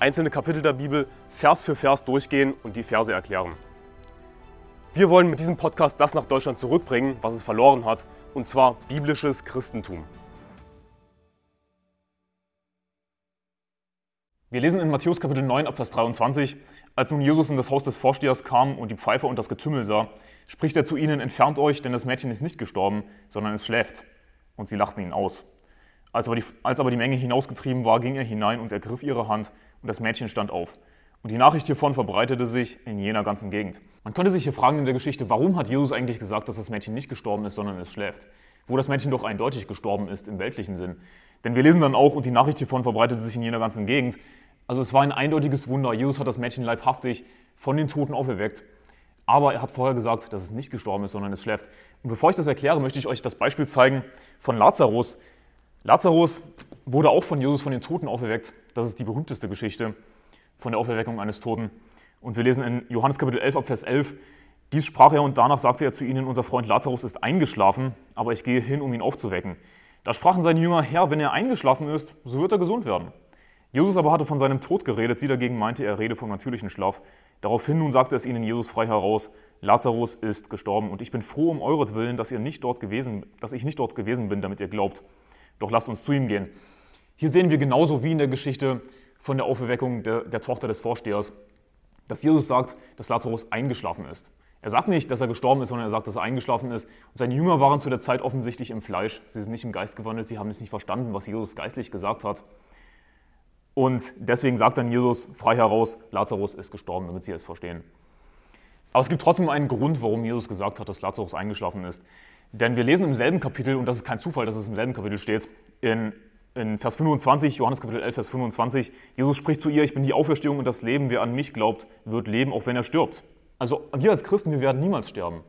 einzelne Kapitel der Bibel Vers für Vers durchgehen und die Verse erklären. Wir wollen mit diesem Podcast das nach Deutschland zurückbringen, was es verloren hat, und zwar biblisches Christentum. Wir lesen in Matthäus Kapitel 9 ab Vers 23, als nun Jesus in das Haus des Vorstehers kam und die Pfeifer und das Getümmel sah, spricht er zu ihnen, entfernt euch, denn das Mädchen ist nicht gestorben, sondern es schläft. Und sie lachten ihn aus. Als aber, die, als aber die Menge hinausgetrieben war, ging er hinein und ergriff ihre Hand und das Mädchen stand auf. Und die Nachricht hiervon verbreitete sich in jener ganzen Gegend. Man könnte sich hier fragen in der Geschichte, warum hat Jesus eigentlich gesagt, dass das Mädchen nicht gestorben ist, sondern es schläft? Wo das Mädchen doch eindeutig gestorben ist im weltlichen Sinn. Denn wir lesen dann auch, und die Nachricht hiervon verbreitete sich in jener ganzen Gegend. Also es war ein eindeutiges Wunder. Jesus hat das Mädchen leibhaftig von den Toten auferweckt. Aber er hat vorher gesagt, dass es nicht gestorben ist, sondern es schläft. Und bevor ich das erkläre, möchte ich euch das Beispiel zeigen von Lazarus. Lazarus wurde auch von Jesus von den Toten auferweckt. Das ist die berühmteste Geschichte von der Auferweckung eines Toten. Und wir lesen in Johannes Kapitel 11 ab Vers 11, dies sprach er und danach sagte er zu ihnen, unser Freund Lazarus ist eingeschlafen, aber ich gehe hin, um ihn aufzuwecken. Da sprachen seine Jünger, Herr, wenn er eingeschlafen ist, so wird er gesund werden. Jesus aber hatte von seinem Tod geredet, sie dagegen meinte, er rede vom natürlichen Schlaf. Daraufhin nun sagte es ihnen Jesus frei heraus, Lazarus ist gestorben und ich bin froh um euretwillen, dass, ihr nicht dort gewesen, dass ich nicht dort gewesen bin, damit ihr glaubt. Doch lasst uns zu ihm gehen. Hier sehen wir genauso wie in der Geschichte von der Auferweckung der, der Tochter des Vorstehers, dass Jesus sagt, dass Lazarus eingeschlafen ist. Er sagt nicht, dass er gestorben ist, sondern er sagt, dass er eingeschlafen ist. Und seine Jünger waren zu der Zeit offensichtlich im Fleisch. Sie sind nicht im Geist gewandelt, sie haben es nicht verstanden, was Jesus geistlich gesagt hat. Und deswegen sagt dann Jesus frei heraus, Lazarus ist gestorben, damit sie es verstehen. Aber es gibt trotzdem einen Grund, warum Jesus gesagt hat, dass Lazarus eingeschlafen ist. Denn wir lesen im selben Kapitel, und das ist kein Zufall, dass es im selben Kapitel steht, in in Vers 25, Johannes Kapitel 11, Vers 25, Jesus spricht zu ihr, ich bin die Auferstehung und das Leben, wer an mich glaubt, wird leben, auch wenn er stirbt. Also wir als Christen, wir werden niemals sterben.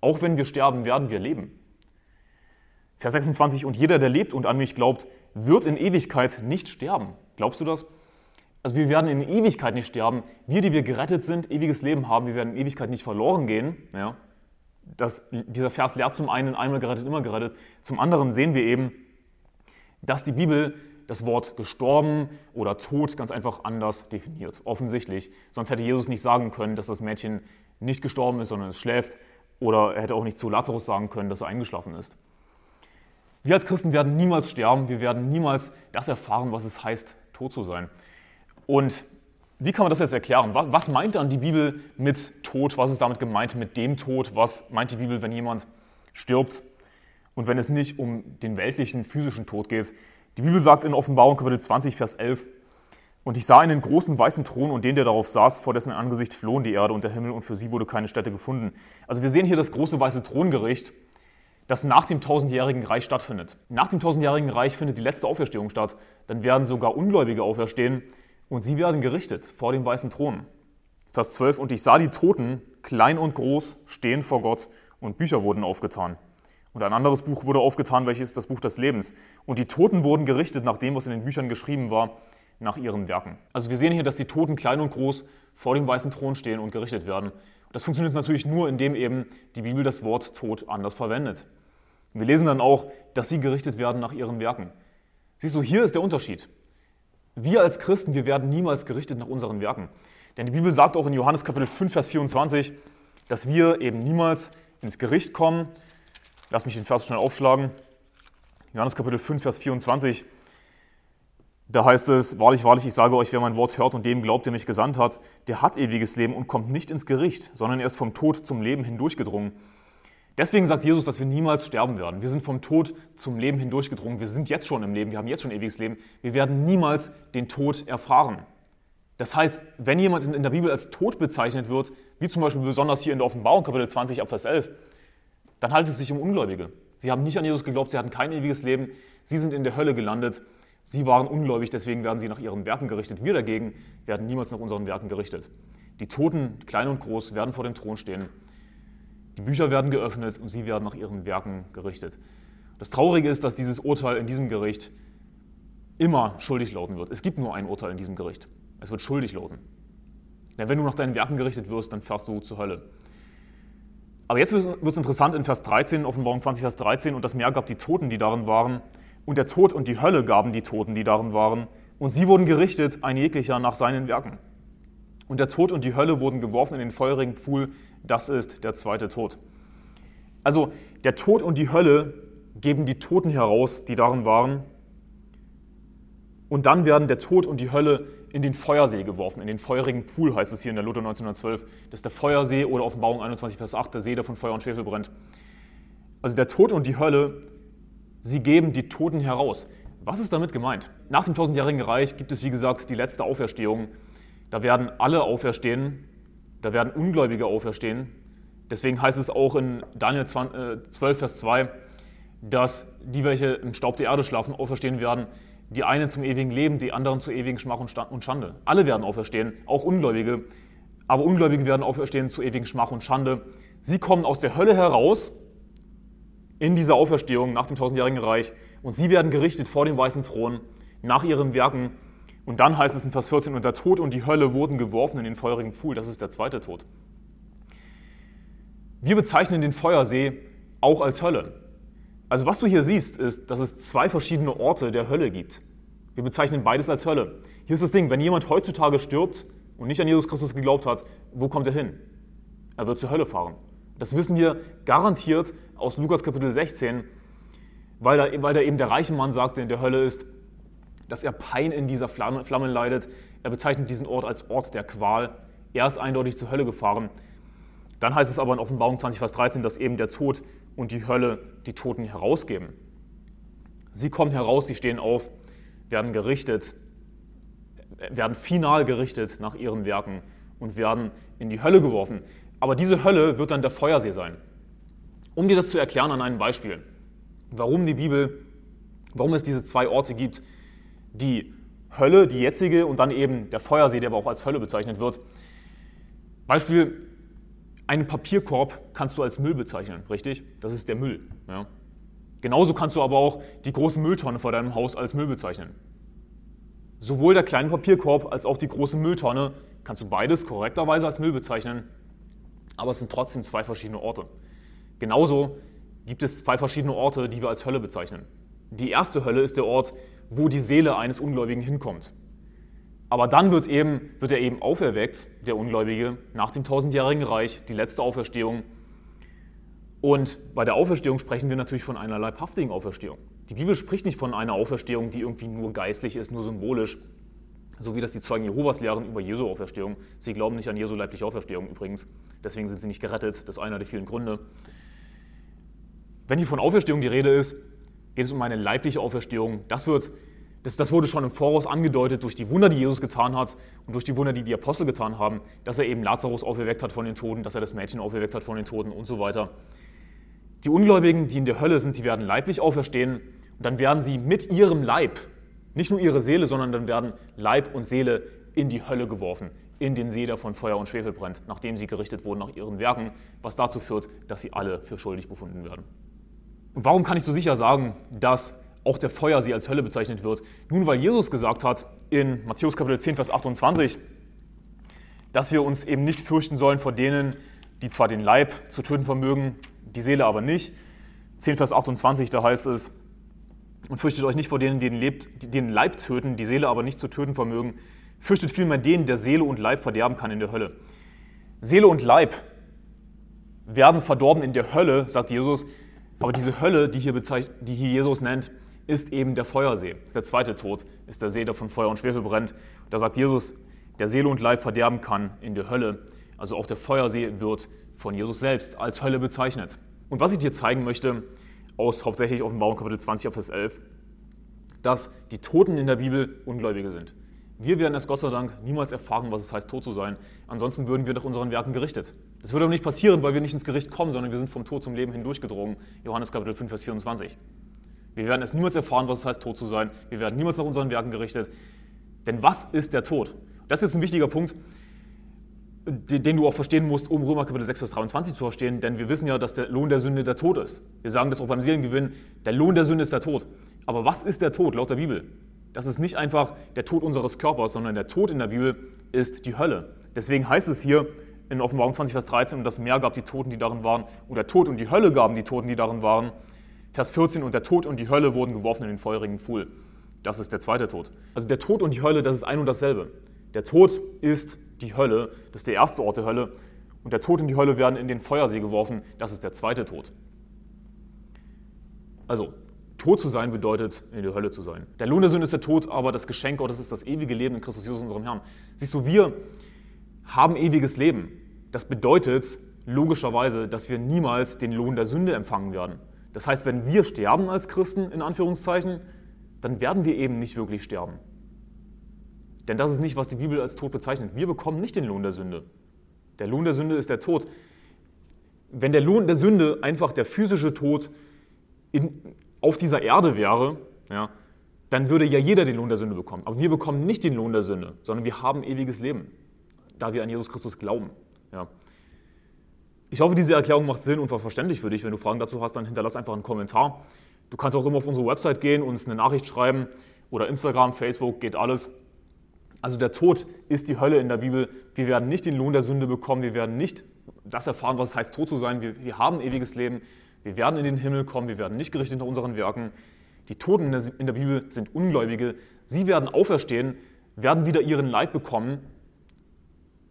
Auch wenn wir sterben, werden wir leben. Vers 26, und jeder, der lebt und an mich glaubt, wird in Ewigkeit nicht sterben. Glaubst du das? Also wir werden in Ewigkeit nicht sterben. Wir, die wir gerettet sind, ewiges Leben haben, wir werden in Ewigkeit nicht verloren gehen. Ja? Das, dieser Vers lehrt zum einen, einmal gerettet, immer gerettet. Zum anderen sehen wir eben, dass die Bibel das Wort gestorben oder tot ganz einfach anders definiert. Offensichtlich. Sonst hätte Jesus nicht sagen können, dass das Mädchen nicht gestorben ist, sondern es schläft. Oder er hätte auch nicht zu Lazarus sagen können, dass er eingeschlafen ist. Wir als Christen werden niemals sterben. Wir werden niemals das erfahren, was es heißt, tot zu sein. Und wie kann man das jetzt erklären? Was meint dann die Bibel mit Tod? Was ist damit gemeint mit dem Tod? Was meint die Bibel, wenn jemand stirbt? Und wenn es nicht um den weltlichen, physischen Tod geht. Die Bibel sagt in Offenbarung Kapitel 20, Vers 11, und ich sah einen großen weißen Thron und den, der darauf saß, vor dessen Angesicht flohen die Erde und der Himmel und für sie wurde keine Stätte gefunden. Also wir sehen hier das große weiße Throngericht, das nach dem tausendjährigen Reich stattfindet. Nach dem tausendjährigen Reich findet die letzte Auferstehung statt. Dann werden sogar Ungläubige auferstehen und sie werden gerichtet vor dem weißen Thron. Vers 12, und ich sah die Toten, klein und groß, stehen vor Gott und Bücher wurden aufgetan. Und ein anderes Buch wurde aufgetan, welches das Buch des Lebens. Und die Toten wurden gerichtet nach dem, was in den Büchern geschrieben war, nach ihren Werken. Also wir sehen hier, dass die Toten klein und groß vor dem weißen Thron stehen und gerichtet werden. Das funktioniert natürlich nur, indem eben die Bibel das Wort Tod anders verwendet. wir lesen dann auch, dass sie gerichtet werden nach ihren Werken. Siehst du, hier ist der Unterschied. Wir als Christen, wir werden niemals gerichtet nach unseren Werken. Denn die Bibel sagt auch in Johannes Kapitel 5, Vers 24, dass wir eben niemals ins Gericht kommen, Lass mich den Vers schnell aufschlagen. Johannes Kapitel 5, Vers 24. Da heißt es, wahrlich, wahrlich, ich sage euch, wer mein Wort hört und dem glaubt, der mich gesandt hat, der hat ewiges Leben und kommt nicht ins Gericht, sondern er ist vom Tod zum Leben hindurchgedrungen. Deswegen sagt Jesus, dass wir niemals sterben werden. Wir sind vom Tod zum Leben hindurchgedrungen. Wir sind jetzt schon im Leben. Wir haben jetzt schon ewiges Leben. Wir werden niemals den Tod erfahren. Das heißt, wenn jemand in der Bibel als tot bezeichnet wird, wie zum Beispiel besonders hier in der Offenbarung Kapitel 20 Abvers 11, dann handelt es sich um Ungläubige. Sie haben nicht an Jesus geglaubt, sie hatten kein ewiges Leben, sie sind in der Hölle gelandet, sie waren ungläubig, deswegen werden sie nach ihren Werken gerichtet. Wir dagegen werden niemals nach unseren Werken gerichtet. Die Toten, klein und groß, werden vor dem Thron stehen. Die Bücher werden geöffnet und sie werden nach ihren Werken gerichtet. Das Traurige ist, dass dieses Urteil in diesem Gericht immer schuldig lauten wird. Es gibt nur ein Urteil in diesem Gericht. Es wird schuldig lauten. Denn wenn du nach deinen Werken gerichtet wirst, dann fährst du zur Hölle. Aber jetzt wird es interessant in Vers 13, Offenbarung 20, Vers 13, und das Meer gab die Toten, die darin waren, und der Tod und die Hölle gaben die Toten, die darin waren, und sie wurden gerichtet, ein jeglicher nach seinen Werken. Und der Tod und die Hölle wurden geworfen in den feurigen Pfuhl, das ist der zweite Tod. Also der Tod und die Hölle geben die Toten heraus, die darin waren, und dann werden der Tod und die Hölle in den Feuersee geworfen, in den feurigen Pfuhl heißt es hier in der Luther 1912. Das ist der Feuersee oder Offenbarung 21, Vers 8, der See, der von Feuer und Schwefel brennt. Also der Tod und die Hölle, sie geben die Toten heraus. Was ist damit gemeint? Nach dem tausendjährigen Reich gibt es, wie gesagt, die letzte Auferstehung. Da werden alle auferstehen, da werden Ungläubige auferstehen. Deswegen heißt es auch in Daniel 12, äh, Vers 2, dass die, welche im Staub der Erde schlafen, auferstehen werden die einen zum ewigen Leben, die anderen zu ewigen Schmach und Schande. Alle werden auferstehen, auch Ungläubige. Aber Ungläubige werden auferstehen zu ewigen Schmach und Schande. Sie kommen aus der Hölle heraus in dieser Auferstehung nach dem tausendjährigen Reich und sie werden gerichtet vor dem weißen Thron nach ihren Werken. Und dann heißt es in Vers 14, und der Tod und die Hölle wurden geworfen in den feurigen Pfuhl. Das ist der zweite Tod. Wir bezeichnen den Feuersee auch als Hölle. Also was du hier siehst, ist, dass es zwei verschiedene Orte der Hölle gibt. Wir bezeichnen beides als Hölle. Hier ist das Ding, wenn jemand heutzutage stirbt und nicht an Jesus Christus geglaubt hat, wo kommt er hin? Er wird zur Hölle fahren. Das wissen wir garantiert aus Lukas Kapitel 16, weil da, weil da eben der reiche Mann sagte in der Hölle ist, dass er Pein in dieser Flamme, Flamme leidet. Er bezeichnet diesen Ort als Ort der Qual. Er ist eindeutig zur Hölle gefahren. Dann heißt es aber in Offenbarung 20, Vers 13, dass eben der Tod und die Hölle die Toten herausgeben. Sie kommen heraus, sie stehen auf, werden gerichtet, werden final gerichtet nach ihren Werken und werden in die Hölle geworfen. Aber diese Hölle wird dann der Feuersee sein. Um dir das zu erklären an einem Beispiel, warum die Bibel, warum es diese zwei Orte gibt, die Hölle, die jetzige und dann eben der Feuersee, der aber auch als Hölle bezeichnet wird. Beispiel, einen Papierkorb kannst du als Müll bezeichnen, richtig? Das ist der Müll. Ja. Genauso kannst du aber auch die große Mülltonne vor deinem Haus als Müll bezeichnen. Sowohl der kleine Papierkorb als auch die große Mülltonne kannst du beides korrekterweise als Müll bezeichnen, aber es sind trotzdem zwei verschiedene Orte. Genauso gibt es zwei verschiedene Orte, die wir als Hölle bezeichnen. Die erste Hölle ist der Ort, wo die Seele eines Ungläubigen hinkommt. Aber dann wird, eben, wird er eben auferweckt, der Ungläubige, nach dem tausendjährigen Reich, die letzte Auferstehung. Und bei der Auferstehung sprechen wir natürlich von einer leibhaftigen Auferstehung. Die Bibel spricht nicht von einer Auferstehung, die irgendwie nur geistlich ist, nur symbolisch, so wie das die Zeugen Jehovas lehren über Jesu Auferstehung. Sie glauben nicht an Jesu leibliche Auferstehung übrigens, deswegen sind sie nicht gerettet, das ist einer der vielen Gründe. Wenn hier von Auferstehung die Rede ist, geht es um eine leibliche Auferstehung. Das wird das, das wurde schon im Voraus angedeutet durch die Wunder, die Jesus getan hat und durch die Wunder, die die Apostel getan haben, dass er eben Lazarus auferweckt hat von den Toten, dass er das Mädchen auferweckt hat von den Toten und so weiter. Die Ungläubigen, die in der Hölle sind, die werden leiblich auferstehen und dann werden sie mit ihrem Leib, nicht nur ihre Seele, sondern dann werden Leib und Seele in die Hölle geworfen, in den See, der von Feuer und Schwefel brennt, nachdem sie gerichtet wurden nach ihren Werken, was dazu führt, dass sie alle für schuldig befunden werden. Und warum kann ich so sicher sagen, dass auch der Feuersee als Hölle bezeichnet wird. Nun, weil Jesus gesagt hat in Matthäus Kapitel 10, Vers 28, dass wir uns eben nicht fürchten sollen vor denen, die zwar den Leib zu töten vermögen, die Seele aber nicht. 10, Vers 28, da heißt es, und fürchtet euch nicht vor denen, die den, Leib, die den Leib töten, die Seele aber nicht zu töten vermögen. Fürchtet vielmehr den, der Seele und Leib verderben kann in der Hölle. Seele und Leib werden verdorben in der Hölle, sagt Jesus. Aber diese Hölle, die hier, die hier Jesus nennt, ist eben der Feuersee. Der zweite Tod ist der See, der von Feuer und Schwefel brennt. Da sagt Jesus, der Seele und Leib verderben kann in der Hölle. Also auch der Feuersee wird von Jesus selbst als Hölle bezeichnet. Und was ich dir zeigen möchte, aus hauptsächlich Offenbarung Kapitel 20, Vers 11, dass die Toten in der Bibel Ungläubige sind. Wir werden es Gott sei Dank niemals erfahren, was es heißt, tot zu sein. Ansonsten würden wir nach unseren Werken gerichtet. Das würde aber nicht passieren, weil wir nicht ins Gericht kommen, sondern wir sind vom Tod zum Leben hindurchgedrungen. Johannes Kapitel 5, Vers 24. Wir werden es niemals erfahren, was es heißt, tot zu sein. Wir werden niemals nach unseren Werken gerichtet. Denn was ist der Tod? Das ist ein wichtiger Punkt. den du auch verstehen musst, um Römer Kapitel 6, Vers 23 zu verstehen, denn wir wissen ja, dass der Lohn der Sünde der Tod ist. Wir sagen das auch beim Seelengewinn, der Lohn der Sünde ist der Tod. Aber was ist der Tod laut der Bibel? Das ist nicht einfach der Tod unseres Körpers, sondern der Tod in der Bibel ist die Hölle. Deswegen heißt es hier in Offenbarung 20, Vers 13, und das Meer gab die Toten, die darin waren, und der Tod und die Hölle gaben die Toten, die darin waren. Vers 14, und der Tod und die Hölle wurden geworfen in den feurigen Pfuhl. Das ist der zweite Tod. Also der Tod und die Hölle, das ist ein und dasselbe. Der Tod ist die Hölle, das ist der erste Ort der Hölle. Und der Tod und die Hölle werden in den Feuersee geworfen, das ist der zweite Tod. Also, tot zu sein bedeutet, in der Hölle zu sein. Der Lohn der Sünde ist der Tod, aber das Geschenk Gottes ist das ewige Leben in Christus Jesus, unserem Herrn. Siehst du, wir haben ewiges Leben. Das bedeutet logischerweise, dass wir niemals den Lohn der Sünde empfangen werden. Das heißt, wenn wir sterben als Christen, in Anführungszeichen, dann werden wir eben nicht wirklich sterben. Denn das ist nicht, was die Bibel als Tod bezeichnet. Wir bekommen nicht den Lohn der Sünde. Der Lohn der Sünde ist der Tod. Wenn der Lohn der Sünde einfach der physische Tod in, auf dieser Erde wäre, ja, dann würde ja jeder den Lohn der Sünde bekommen. Aber wir bekommen nicht den Lohn der Sünde, sondern wir haben ewiges Leben, da wir an Jesus Christus glauben. Ja. Ich hoffe, diese Erklärung macht Sinn und war verständlich für dich. Wenn du Fragen dazu hast, dann hinterlass einfach einen Kommentar. Du kannst auch immer auf unsere Website gehen, uns eine Nachricht schreiben oder Instagram, Facebook, geht alles. Also der Tod ist die Hölle in der Bibel. Wir werden nicht den Lohn der Sünde bekommen. Wir werden nicht das erfahren, was es heißt, tot zu sein. Wir, wir haben ewiges Leben. Wir werden in den Himmel kommen. Wir werden nicht gerichtet nach unseren Werken. Die Toten in der, in der Bibel sind Ungläubige. Sie werden auferstehen, werden wieder ihren Leib bekommen.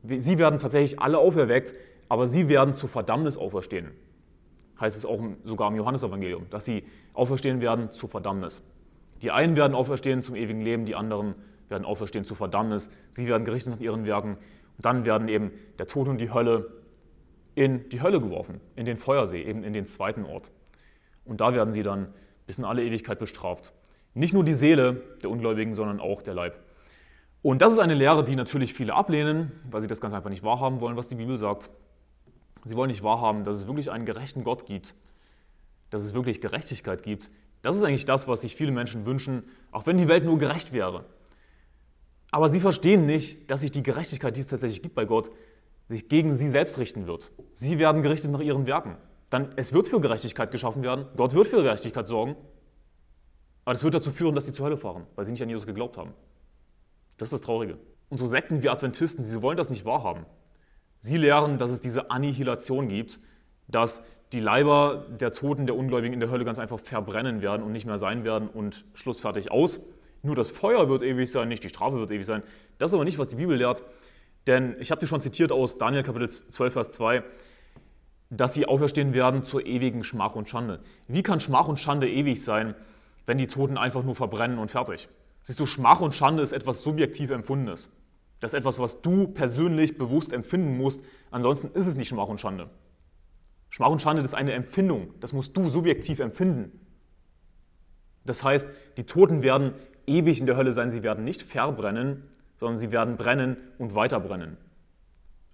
Sie werden tatsächlich alle auferweckt, aber sie werden zur Verdammnis auferstehen. Heißt es auch sogar im Johannesevangelium, dass sie auferstehen werden zur Verdammnis. Die einen werden auferstehen zum ewigen Leben, die anderen werden auferstehen zur Verdammnis. Sie werden gerichtet nach ihren Werken. Und dann werden eben der Tod und die Hölle in die Hölle geworfen, in den Feuersee, eben in den zweiten Ort. Und da werden sie dann bis in alle Ewigkeit bestraft. Nicht nur die Seele der Ungläubigen, sondern auch der Leib. Und das ist eine Lehre, die natürlich viele ablehnen, weil sie das ganz einfach nicht wahrhaben wollen, was die Bibel sagt. Sie wollen nicht wahrhaben, dass es wirklich einen gerechten Gott gibt, dass es wirklich Gerechtigkeit gibt. Das ist eigentlich das, was sich viele Menschen wünschen, auch wenn die Welt nur gerecht wäre. Aber sie verstehen nicht, dass sich die Gerechtigkeit, die es tatsächlich gibt bei Gott, sich gegen sie selbst richten wird. Sie werden gerichtet nach ihren Werken. Dann, es wird für Gerechtigkeit geschaffen werden, Gott wird für Gerechtigkeit sorgen, aber das wird dazu führen, dass sie zur Hölle fahren, weil sie nicht an Jesus geglaubt haben. Das ist das Traurige. Und so Sekten wie Adventisten, sie wollen das nicht wahrhaben. Sie lehren, dass es diese Annihilation gibt, dass die Leiber der Toten, der Ungläubigen in der Hölle ganz einfach verbrennen werden und nicht mehr sein werden und schlussfertig aus. Nur das Feuer wird ewig sein, nicht die Strafe wird ewig sein. Das ist aber nicht, was die Bibel lehrt. Denn ich habe dir schon zitiert aus Daniel Kapitel 12, Vers 2, dass sie auferstehen werden zur ewigen Schmach und Schande. Wie kann Schmach und Schande ewig sein, wenn die Toten einfach nur verbrennen und fertig? Siehst du, Schmach und Schande ist etwas subjektiv Empfundenes. Das ist etwas, was du persönlich bewusst empfinden musst. Ansonsten ist es nicht Schmach und Schande. Schmach und Schande ist eine Empfindung. Das musst du subjektiv empfinden. Das heißt, die Toten werden ewig in der Hölle sein. Sie werden nicht verbrennen, sondern sie werden brennen und weiter brennen.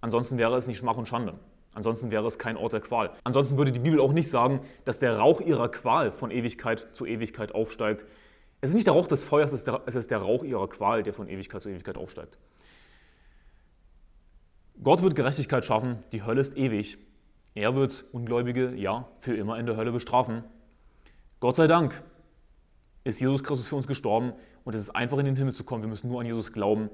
Ansonsten wäre es nicht Schmach und Schande. Ansonsten wäre es kein Ort der Qual. Ansonsten würde die Bibel auch nicht sagen, dass der Rauch ihrer Qual von Ewigkeit zu Ewigkeit aufsteigt. Es ist nicht der Rauch des Feuers, es ist der Rauch ihrer Qual, der von Ewigkeit zu Ewigkeit aufsteigt. Gott wird Gerechtigkeit schaffen, die Hölle ist ewig. Er wird Ungläubige, ja, für immer in der Hölle bestrafen. Gott sei Dank ist Jesus Christus für uns gestorben und es ist einfach in den Himmel zu kommen. Wir müssen nur an Jesus glauben.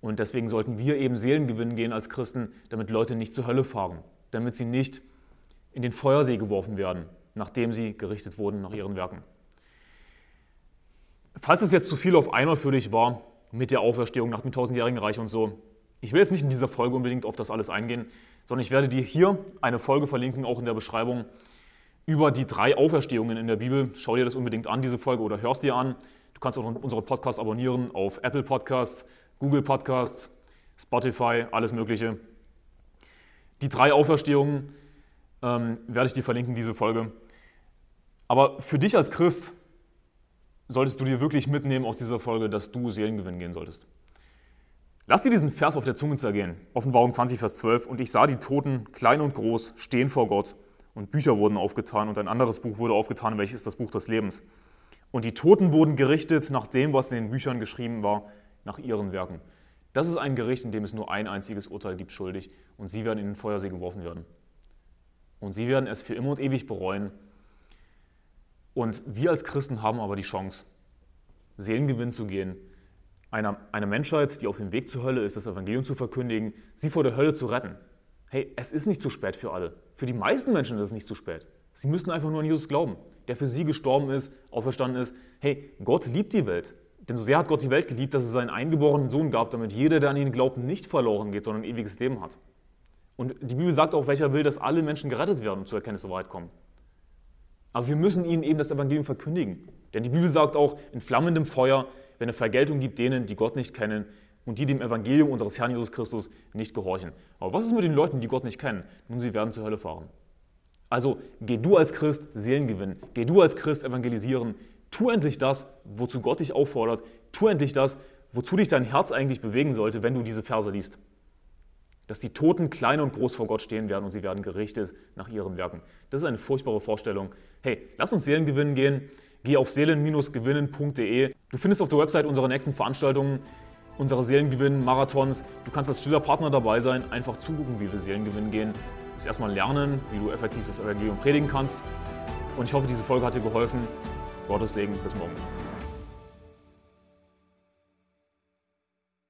Und deswegen sollten wir eben Seelen gewinnen gehen als Christen, damit Leute nicht zur Hölle fahren, damit sie nicht in den Feuersee geworfen werden, nachdem sie gerichtet wurden nach ihren Werken. Falls es jetzt zu viel auf einmal für dich war, mit der Auferstehung nach dem tausendjährigen Reich und so, ich will jetzt nicht in dieser Folge unbedingt auf das alles eingehen, sondern ich werde dir hier eine Folge verlinken, auch in der Beschreibung, über die drei Auferstehungen in der Bibel. Schau dir das unbedingt an, diese Folge, oder hörst dir an. Du kannst auch unseren Podcast abonnieren auf Apple Podcasts, Google Podcasts, Spotify, alles Mögliche. Die drei Auferstehungen ähm, werde ich dir verlinken, diese Folge. Aber für dich als Christ solltest du dir wirklich mitnehmen aus dieser Folge, dass du Seelengewinn gehen solltest. Lass dir diesen Vers auf der Zunge zergehen. Offenbarung 20, Vers 12. Und ich sah die Toten, klein und groß, stehen vor Gott. Und Bücher wurden aufgetan und ein anderes Buch wurde aufgetan, welches ist das Buch des Lebens. Und die Toten wurden gerichtet nach dem, was in den Büchern geschrieben war, nach ihren Werken. Das ist ein Gericht, in dem es nur ein einziges Urteil gibt, schuldig, und sie werden in den Feuersee geworfen werden. Und sie werden es für immer und ewig bereuen. Und wir als Christen haben aber die Chance, Seelengewinn zu gehen, einer, einer Menschheit, die auf dem Weg zur Hölle ist, das Evangelium zu verkündigen, sie vor der Hölle zu retten. Hey, es ist nicht zu spät für alle. Für die meisten Menschen ist es nicht zu spät. Sie müssen einfach nur an Jesus glauben, der für sie gestorben ist, auferstanden ist. Hey, Gott liebt die Welt. Denn so sehr hat Gott die Welt geliebt, dass es seinen eingeborenen Sohn gab, damit jeder, der an ihn glaubt, nicht verloren geht, sondern ein ewiges Leben hat. Und die Bibel sagt auch, welcher will, dass alle Menschen gerettet werden und zur Erkenntnis der Wahrheit kommen. Aber wir müssen ihnen eben das Evangelium verkündigen. Denn die Bibel sagt auch, in flammendem Feuer, wenn es Vergeltung gibt denen, die Gott nicht kennen und die dem Evangelium unseres Herrn Jesus Christus nicht gehorchen. Aber was ist mit den Leuten, die Gott nicht kennen? Nun, sie werden zur Hölle fahren. Also geh du als Christ Seelen gewinnen, geh du als Christ evangelisieren, tu endlich das, wozu Gott dich auffordert, tu endlich das, wozu dich dein Herz eigentlich bewegen sollte, wenn du diese Verse liest. Dass die Toten klein und groß vor Gott stehen werden und sie werden gerichtet nach ihren Werken. Das ist eine furchtbare Vorstellung. Hey, lass uns Seelen gewinnen gehen. Geh auf seelen-gewinnen.de. Du findest auf der Website unsere nächsten Veranstaltungen, unsere Seelengewinn-Marathons. Du kannst als stiller Partner dabei sein, einfach zugucken, wie wir Seelengewinn gehen. Das erstmal lernen, wie du effektiv das Evangelium predigen kannst. Und ich hoffe, diese Folge hat dir geholfen. Gottes Segen, bis morgen.